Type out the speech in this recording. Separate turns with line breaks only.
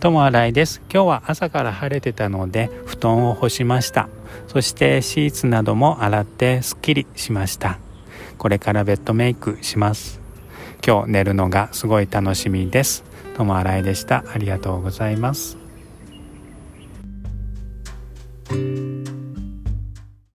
ともあいです。今日は朝から晴れてたので布団を干しました。そしてシーツなども洗ってすっきりしました。これからベッドメイクします。今日寝るのがすごい楽しみです。ともあいでした。ありがとうございます。